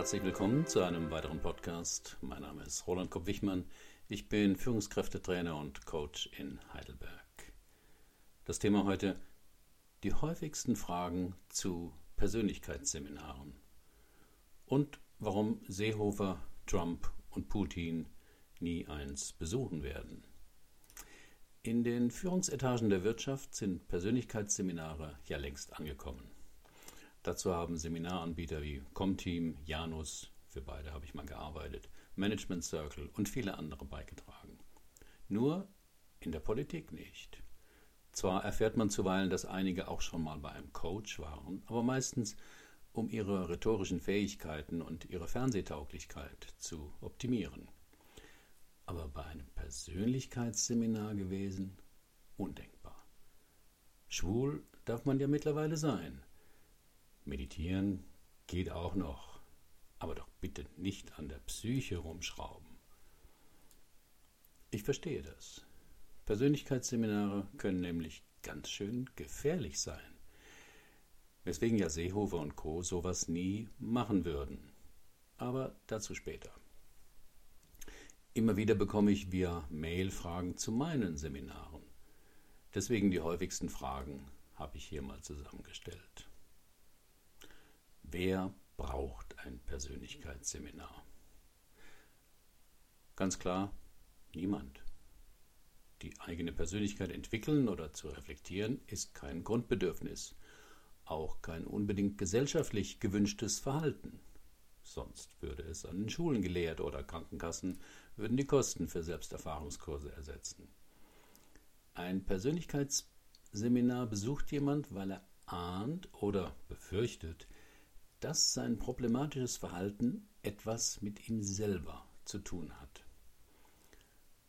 Herzlich willkommen zu einem weiteren Podcast. Mein Name ist Roland Kopp-Wichmann. Ich bin Führungskräftetrainer und Coach in Heidelberg. Das Thema heute: die häufigsten Fragen zu Persönlichkeitsseminaren und warum Seehofer, Trump und Putin nie eins besuchen werden. In den Führungsetagen der Wirtschaft sind Persönlichkeitsseminare ja längst angekommen. Dazu haben Seminaranbieter wie Comteam, Janus, für beide habe ich mal gearbeitet, Management Circle und viele andere beigetragen. Nur in der Politik nicht. Zwar erfährt man zuweilen, dass einige auch schon mal bei einem Coach waren, aber meistens um ihre rhetorischen Fähigkeiten und ihre Fernsehtauglichkeit zu optimieren. Aber bei einem Persönlichkeitsseminar gewesen? Undenkbar. Schwul darf man ja mittlerweile sein. Meditieren geht auch noch, aber doch bitte nicht an der Psyche rumschrauben. Ich verstehe das. Persönlichkeitsseminare können nämlich ganz schön gefährlich sein. Weswegen ja Seehofer und Co. sowas nie machen würden. Aber dazu später. Immer wieder bekomme ich via Mail Fragen zu meinen Seminaren. Deswegen die häufigsten Fragen habe ich hier mal zusammengestellt. Wer braucht ein Persönlichkeitsseminar? Ganz klar, niemand. Die eigene Persönlichkeit entwickeln oder zu reflektieren ist kein Grundbedürfnis, auch kein unbedingt gesellschaftlich gewünschtes Verhalten. Sonst würde es an den Schulen gelehrt oder Krankenkassen würden die Kosten für Selbsterfahrungskurse ersetzen. Ein Persönlichkeitsseminar besucht jemand, weil er ahnt oder befürchtet, dass sein problematisches Verhalten etwas mit ihm selber zu tun hat.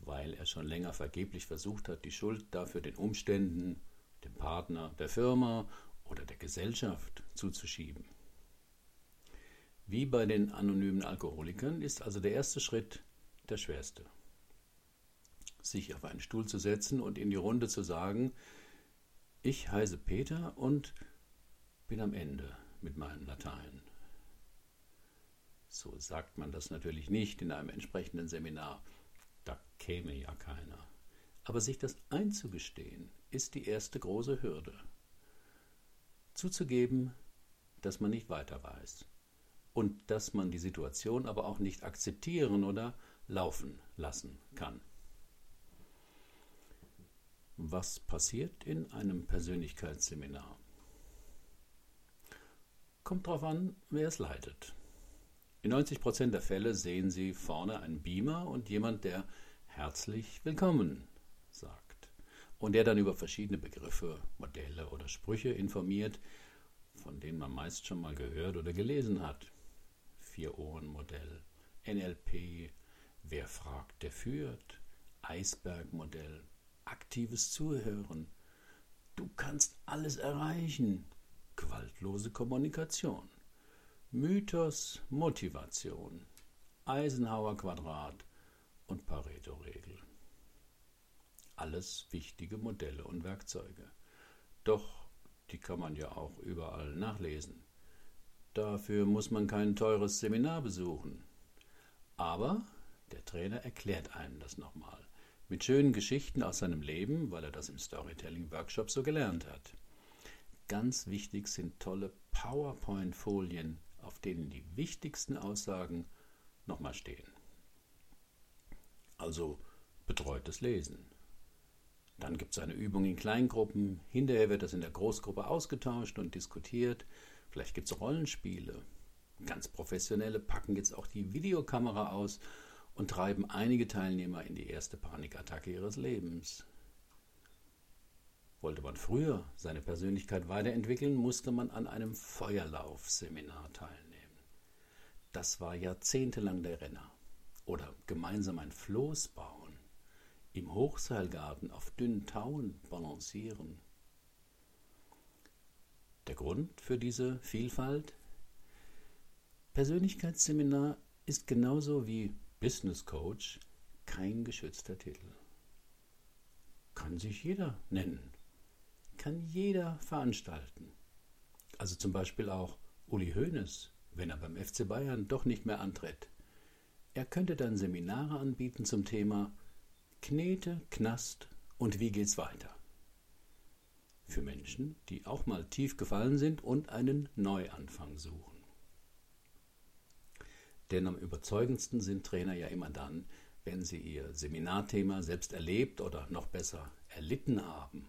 Weil er schon länger vergeblich versucht hat, die Schuld dafür den Umständen, dem Partner, der Firma oder der Gesellschaft zuzuschieben. Wie bei den anonymen Alkoholikern ist also der erste Schritt der schwerste. Sich auf einen Stuhl zu setzen und in die Runde zu sagen, ich heiße Peter und bin am Ende mit meinem Latein. So sagt man das natürlich nicht in einem entsprechenden Seminar. Da käme ja keiner. Aber sich das einzugestehen, ist die erste große Hürde. Zuzugeben, dass man nicht weiter weiß und dass man die Situation aber auch nicht akzeptieren oder laufen lassen kann. Was passiert in einem Persönlichkeitsseminar? Kommt darauf an, wer es leitet. In 90 Prozent der Fälle sehen Sie vorne einen Beamer und jemand, der herzlich willkommen sagt und der dann über verschiedene Begriffe, Modelle oder Sprüche informiert, von denen man meist schon mal gehört oder gelesen hat. Vier-Ohren-Modell, NLP, Wer fragt, der führt, Eisbergmodell, aktives Zuhören. Du kannst alles erreichen, gewaltlose Kommunikation, Mythos, Motivation, Eisenhower Quadrat und Pareto-Regel. Alles wichtige Modelle und Werkzeuge. Doch die kann man ja auch überall nachlesen. Dafür muss man kein teures Seminar besuchen. Aber der Trainer erklärt einem das nochmal. Mit schönen Geschichten aus seinem Leben, weil er das im Storytelling-Workshop so gelernt hat. Ganz wichtig sind tolle PowerPoint-Folien, auf denen die wichtigsten Aussagen nochmal stehen. Also betreutes Lesen. Dann gibt es eine Übung in Kleingruppen. Hinterher wird das in der Großgruppe ausgetauscht und diskutiert. Vielleicht gibt es Rollenspiele. Ganz professionelle packen jetzt auch die Videokamera aus und treiben einige Teilnehmer in die erste Panikattacke ihres Lebens. Wollte man früher seine Persönlichkeit weiterentwickeln, musste man an einem Feuerlaufseminar teilnehmen. Das war jahrzehntelang der Renner. Oder gemeinsam ein Floß bauen, im Hochseilgarten auf dünnen Tauen balancieren. Der Grund für diese Vielfalt? Persönlichkeitsseminar ist genauso wie Business Coach kein geschützter Titel. Kann sich jeder nennen, kann jeder veranstalten. Also zum Beispiel auch Uli Hoeneß, wenn er beim FC Bayern doch nicht mehr antritt. Er könnte dann Seminare anbieten zum Thema Knete, Knast und wie geht's weiter. Für Menschen, die auch mal tief gefallen sind und einen Neuanfang suchen. Denn am überzeugendsten sind Trainer ja immer dann, wenn sie ihr Seminarthema selbst erlebt oder noch besser erlitten haben.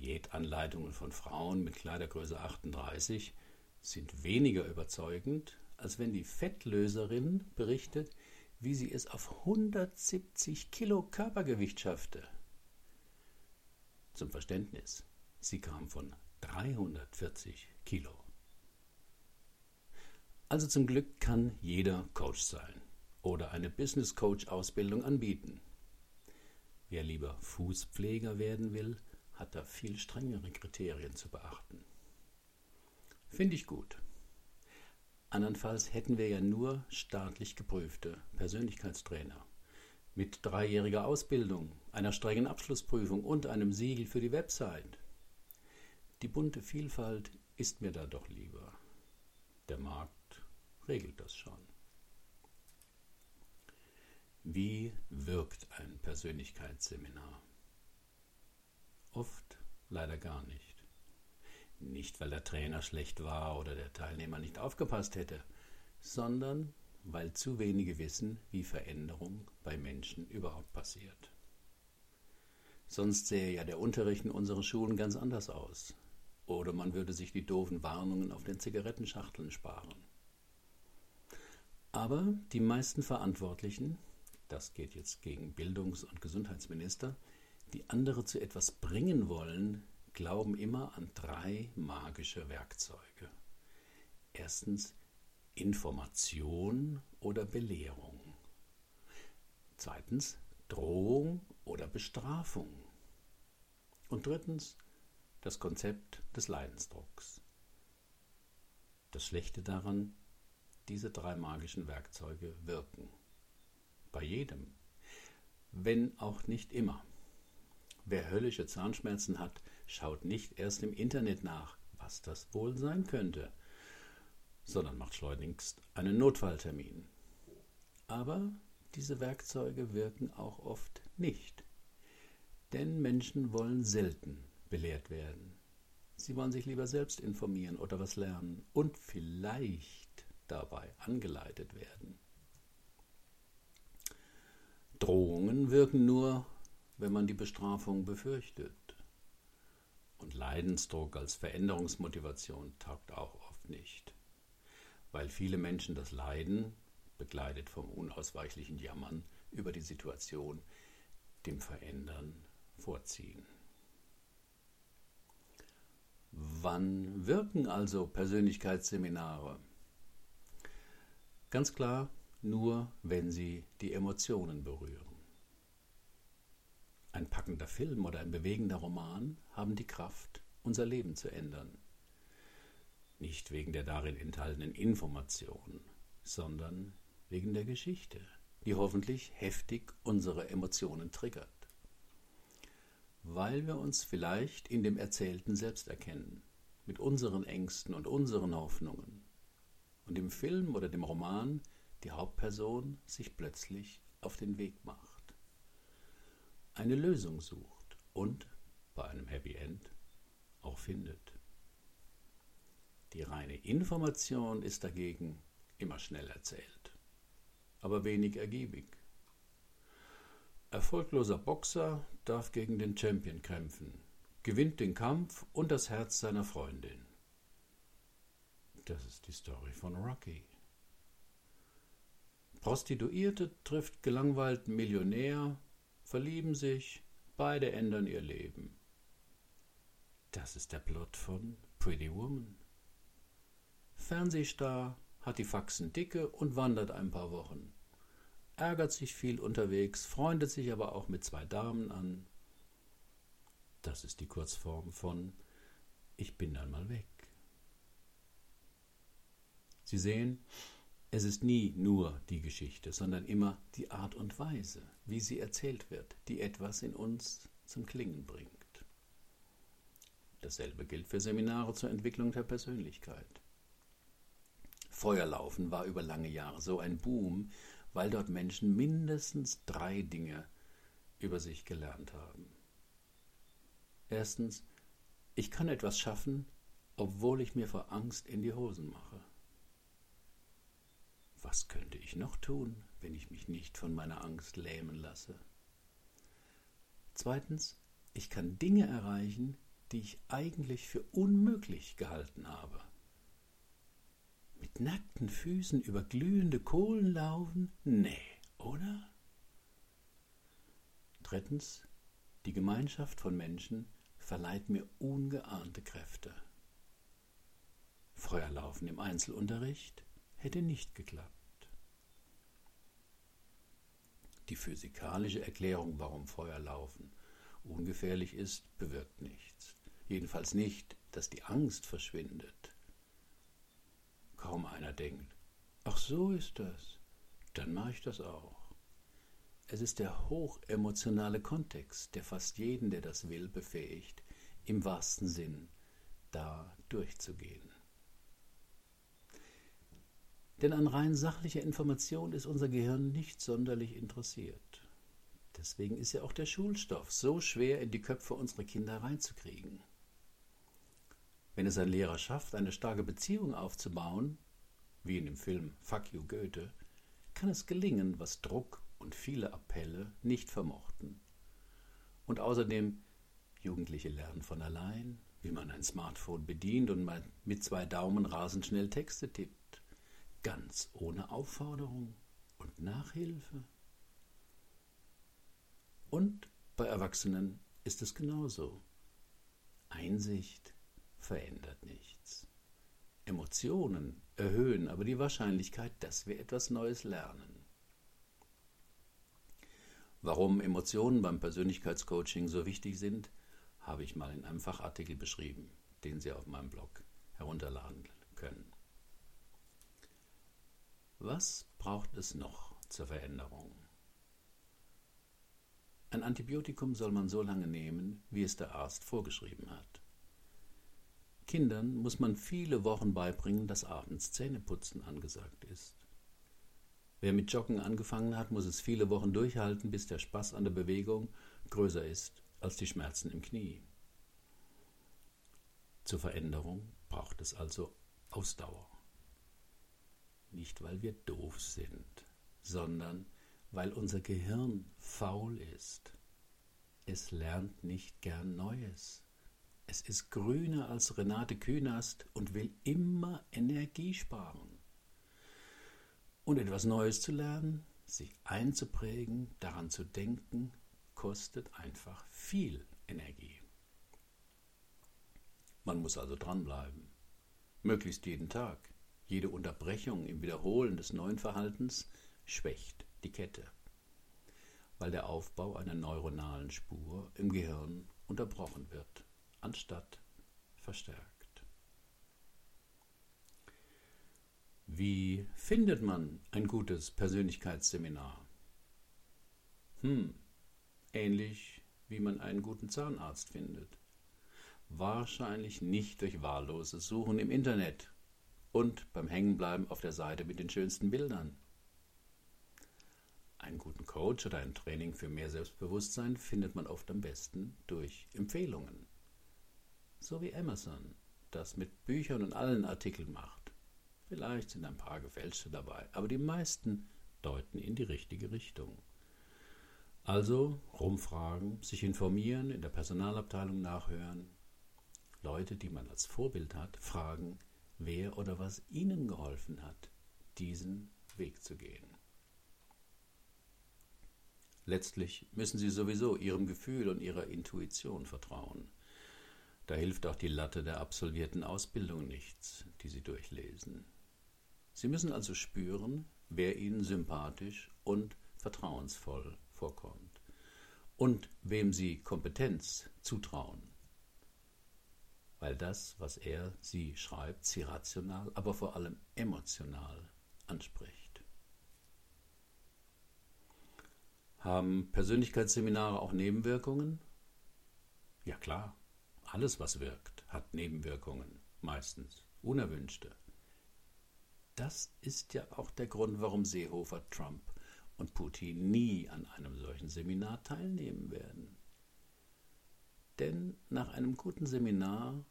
Diätanleitungen von Frauen mit Kleidergröße 38 sind weniger überzeugend, als wenn die Fettlöserin berichtet, wie sie es auf 170 Kilo Körpergewicht schaffte. Zum Verständnis, sie kam von 340 Kilo. Also zum Glück kann jeder Coach sein oder eine Business Coach Ausbildung anbieten. Wer lieber Fußpfleger werden will, hat da viel strengere Kriterien zu beachten. Finde ich gut. Andernfalls hätten wir ja nur staatlich geprüfte Persönlichkeitstrainer mit dreijähriger Ausbildung, einer strengen Abschlussprüfung und einem Siegel für die Website. Die bunte Vielfalt ist mir da doch lieber. Der Markt regelt das schon. Wie wirkt ein Persönlichkeitsseminar? Oft leider gar nicht. Nicht, weil der Trainer schlecht war oder der Teilnehmer nicht aufgepasst hätte, sondern weil zu wenige wissen, wie Veränderung bei Menschen überhaupt passiert. Sonst sähe ja der Unterricht in unseren Schulen ganz anders aus. Oder man würde sich die doofen Warnungen auf den Zigarettenschachteln sparen. Aber die meisten Verantwortlichen, das geht jetzt gegen Bildungs- und Gesundheitsminister, die andere zu etwas bringen wollen, glauben immer an drei magische Werkzeuge. Erstens Information oder Belehrung. Zweitens Drohung oder Bestrafung. Und drittens das Konzept des Leidensdrucks. Das Schlechte daran, diese drei magischen Werkzeuge wirken. Bei jedem, wenn auch nicht immer. Wer höllische Zahnschmerzen hat, schaut nicht erst im Internet nach, was das wohl sein könnte, sondern macht schleunigst einen Notfalltermin. Aber diese Werkzeuge wirken auch oft nicht. Denn Menschen wollen selten belehrt werden. Sie wollen sich lieber selbst informieren oder was lernen und vielleicht dabei angeleitet werden. Drohungen wirken nur, wenn man die Bestrafung befürchtet. Und Leidensdruck als Veränderungsmotivation taugt auch oft nicht, weil viele Menschen das Leiden, begleitet vom unausweichlichen Jammern über die Situation, dem Verändern vorziehen. Wann wirken also Persönlichkeitsseminare? Ganz klar, nur wenn sie die Emotionen berühren. Ein packender Film oder ein bewegender Roman haben die Kraft, unser Leben zu ändern. Nicht wegen der darin enthaltenen Informationen, sondern wegen der Geschichte, die hoffentlich heftig unsere Emotionen triggert. Weil wir uns vielleicht in dem Erzählten selbst erkennen, mit unseren Ängsten und unseren Hoffnungen. Und im Film oder dem Roman die Hauptperson sich plötzlich auf den Weg macht eine Lösung sucht und bei einem Happy End auch findet. Die reine Information ist dagegen immer schnell erzählt, aber wenig ergiebig. Erfolgloser Boxer darf gegen den Champion kämpfen, gewinnt den Kampf und das Herz seiner Freundin. Das ist die Story von Rocky. Prostituierte trifft gelangweilten Millionär verlieben sich, beide ändern ihr Leben. Das ist der Plot von Pretty Woman. Fernsehstar hat die Faxen dicke und wandert ein paar Wochen. Ärgert sich viel unterwegs, freundet sich aber auch mit zwei Damen an. Das ist die Kurzform von Ich bin dann mal weg. Sie sehen, es ist nie nur die Geschichte, sondern immer die Art und Weise, wie sie erzählt wird, die etwas in uns zum Klingen bringt. Dasselbe gilt für Seminare zur Entwicklung der Persönlichkeit. Feuerlaufen war über lange Jahre so ein Boom, weil dort Menschen mindestens drei Dinge über sich gelernt haben. Erstens, ich kann etwas schaffen, obwohl ich mir vor Angst in die Hosen mache. Was könnte ich noch tun, wenn ich mich nicht von meiner Angst lähmen lasse? Zweitens, ich kann Dinge erreichen, die ich eigentlich für unmöglich gehalten habe. Mit nackten Füßen über glühende Kohlen laufen? Nee, oder? Drittens, die Gemeinschaft von Menschen verleiht mir ungeahnte Kräfte. Feuerlaufen im Einzelunterricht hätte nicht geklappt. Die physikalische Erklärung, warum Feuerlaufen ungefährlich ist, bewirkt nichts. Jedenfalls nicht, dass die Angst verschwindet. Kaum einer denkt, ach so ist das, dann mache ich das auch. Es ist der hochemotionale Kontext, der fast jeden, der das will, befähigt, im wahrsten Sinn da durchzugehen. Denn an rein sachlicher Information ist unser Gehirn nicht sonderlich interessiert. Deswegen ist ja auch der Schulstoff so schwer in die Köpfe unserer Kinder reinzukriegen. Wenn es ein Lehrer schafft, eine starke Beziehung aufzubauen, wie in dem Film Fuck You Goethe, kann es gelingen, was Druck und viele Appelle nicht vermochten. Und außerdem, Jugendliche lernen von allein, wie man ein Smartphone bedient und mit zwei Daumen rasend schnell Texte tippt, ganz ohne Aufforderung und Nachhilfe. Und bei Erwachsenen ist es genauso. Einsicht verändert nichts. Emotionen erhöhen aber die Wahrscheinlichkeit, dass wir etwas Neues lernen. Warum Emotionen beim Persönlichkeitscoaching so wichtig sind, habe ich mal in einem Fachartikel beschrieben, den Sie auf meinem Blog herunterladen können. Was braucht es noch zur Veränderung? Ein Antibiotikum soll man so lange nehmen, wie es der Arzt vorgeschrieben hat. Kindern muss man viele Wochen beibringen, dass abends Zähneputzen angesagt ist. Wer mit Joggen angefangen hat, muss es viele Wochen durchhalten, bis der Spaß an der Bewegung größer ist als die Schmerzen im Knie. Zur Veränderung braucht es also Ausdauer. Nicht, weil wir doof sind, sondern weil unser Gehirn faul ist. Es lernt nicht gern Neues. Es ist grüner als Renate Künast und will immer Energie sparen. Und etwas Neues zu lernen, sich einzuprägen, daran zu denken, kostet einfach viel Energie. Man muss also dranbleiben. Möglichst jeden Tag. Jede Unterbrechung im Wiederholen des neuen Verhaltens schwächt die Kette, weil der Aufbau einer neuronalen Spur im Gehirn unterbrochen wird, anstatt verstärkt. Wie findet man ein gutes Persönlichkeitsseminar? Hm, ähnlich wie man einen guten Zahnarzt findet. Wahrscheinlich nicht durch wahlloses Suchen im Internet und beim Hängenbleiben auf der Seite mit den schönsten Bildern. Einen guten Coach oder ein Training für mehr Selbstbewusstsein findet man oft am besten durch Empfehlungen. So wie Amazon das mit Büchern und allen Artikeln macht. Vielleicht sind ein paar gefälschte dabei, aber die meisten deuten in die richtige Richtung. Also rumfragen, sich informieren, in der Personalabteilung nachhören, Leute, die man als Vorbild hat, fragen, wer oder was ihnen geholfen hat, diesen Weg zu gehen. Letztlich müssen sie sowieso ihrem Gefühl und ihrer Intuition vertrauen. Da hilft auch die Latte der absolvierten Ausbildung nichts, die sie durchlesen. Sie müssen also spüren, wer Ihnen sympathisch und vertrauensvoll vorkommt und wem Sie Kompetenz zutrauen. Weil das, was er Sie schreibt, Sie rational, aber vor allem emotional anspricht. Haben Persönlichkeitsseminare auch Nebenwirkungen? Ja klar, alles was wirkt, hat Nebenwirkungen, meistens unerwünschte. Das ist ja auch der Grund, warum Seehofer, Trump und Putin nie an einem solchen Seminar teilnehmen werden. Denn nach einem guten Seminar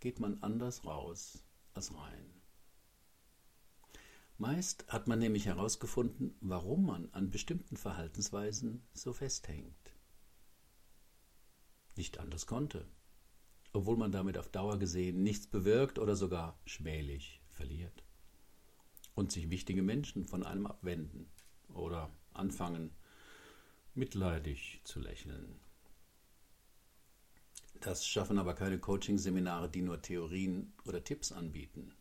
geht man anders raus als rein. Meist hat man nämlich herausgefunden, warum man an bestimmten Verhaltensweisen so festhängt. Nicht anders konnte, obwohl man damit auf Dauer gesehen nichts bewirkt oder sogar schmählich verliert. Und sich wichtige Menschen von einem abwenden oder anfangen, mitleidig zu lächeln. Das schaffen aber keine Coaching-Seminare, die nur Theorien oder Tipps anbieten.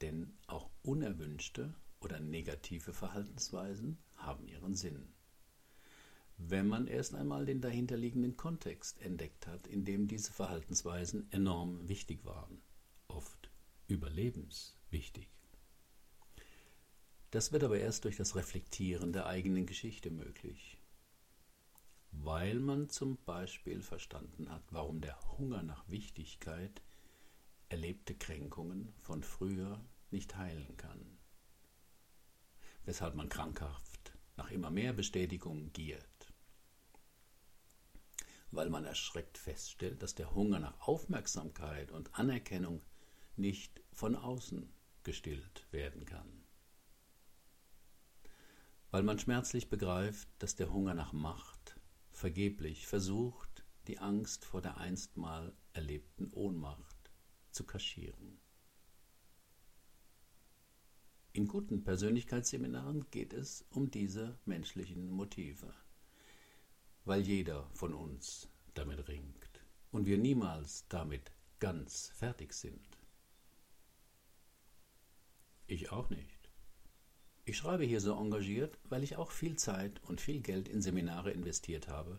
Denn auch unerwünschte oder negative Verhaltensweisen haben ihren Sinn. Wenn man erst einmal den dahinterliegenden Kontext entdeckt hat, in dem diese Verhaltensweisen enorm wichtig waren, oft überlebenswichtig. Das wird aber erst durch das Reflektieren der eigenen Geschichte möglich weil man zum Beispiel verstanden hat, warum der Hunger nach Wichtigkeit erlebte Kränkungen von früher nicht heilen kann, weshalb man krankhaft nach immer mehr Bestätigung giert, weil man erschreckt feststellt, dass der Hunger nach Aufmerksamkeit und Anerkennung nicht von außen gestillt werden kann, weil man schmerzlich begreift, dass der Hunger nach Macht vergeblich versucht, die Angst vor der einstmal erlebten Ohnmacht zu kaschieren. In guten Persönlichkeitsseminaren geht es um diese menschlichen Motive, weil jeder von uns damit ringt und wir niemals damit ganz fertig sind. Ich auch nicht. Ich schreibe hier so engagiert, weil ich auch viel Zeit und viel Geld in Seminare investiert habe,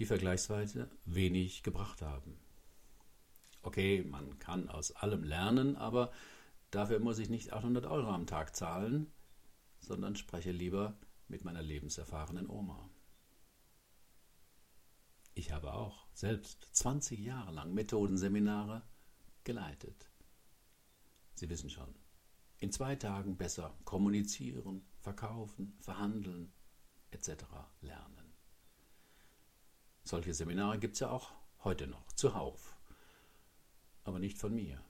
die vergleichsweise wenig gebracht haben. Okay, man kann aus allem lernen, aber dafür muss ich nicht 800 Euro am Tag zahlen, sondern spreche lieber mit meiner lebenserfahrenen Oma. Ich habe auch selbst 20 Jahre lang Methodenseminare geleitet. Sie wissen schon, in zwei Tagen besser kommunizieren, verkaufen, verhandeln etc. lernen. Solche Seminare gibt es ja auch heute noch, zuhauf. Aber nicht von mir.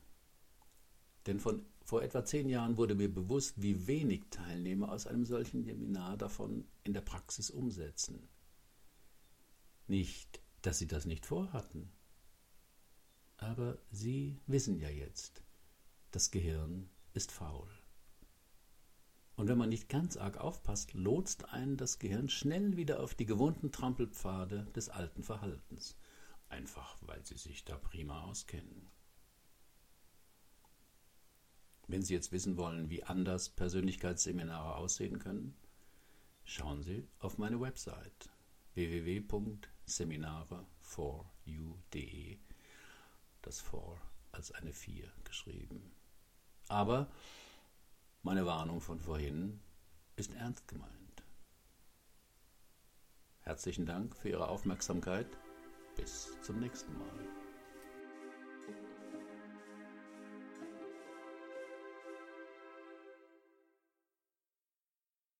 Denn von, vor etwa zehn Jahren wurde mir bewusst, wie wenig Teilnehmer aus einem solchen Seminar davon in der Praxis umsetzen. Nicht, dass sie das nicht vorhatten, aber sie wissen ja jetzt, das Gehirn ist faul. Und wenn man nicht ganz arg aufpasst, lotst einen das Gehirn schnell wieder auf die gewohnten Trampelpfade des alten Verhaltens, einfach weil sie sich da prima auskennen. Wenn Sie jetzt wissen wollen, wie anders Persönlichkeitsseminare aussehen können, schauen Sie auf meine Website www.seminare4u.de, das 4 als eine 4 geschrieben. Aber meine Warnung von vorhin ist ernst gemeint. Herzlichen Dank für Ihre Aufmerksamkeit. Bis zum nächsten Mal.